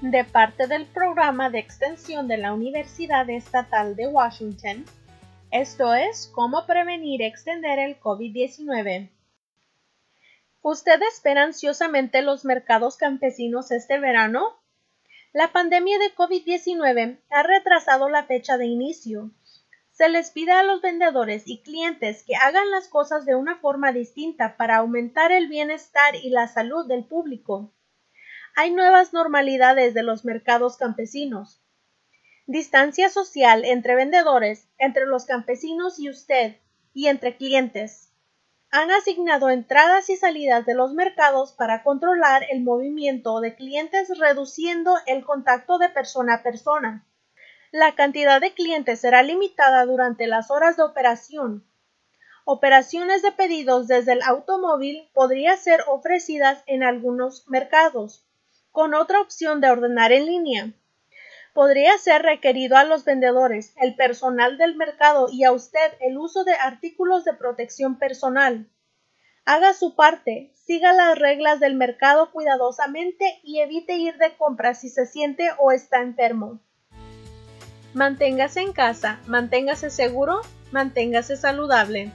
de parte del programa de extensión de la Universidad Estatal de Washington. Esto es cómo prevenir y extender el COVID-19. ¿Usted espera ansiosamente los mercados campesinos este verano? La pandemia de COVID-19 ha retrasado la fecha de inicio. Se les pide a los vendedores y clientes que hagan las cosas de una forma distinta para aumentar el bienestar y la salud del público hay nuevas normalidades de los mercados campesinos. Distancia social entre vendedores, entre los campesinos y usted, y entre clientes. Han asignado entradas y salidas de los mercados para controlar el movimiento de clientes reduciendo el contacto de persona a persona. La cantidad de clientes será limitada durante las horas de operación. Operaciones de pedidos desde el automóvil podrían ser ofrecidas en algunos mercados con otra opción de ordenar en línea. Podría ser requerido a los vendedores, el personal del mercado y a usted el uso de artículos de protección personal. Haga su parte, siga las reglas del mercado cuidadosamente y evite ir de compras si se siente o está enfermo. Manténgase en casa, manténgase seguro, manténgase saludable.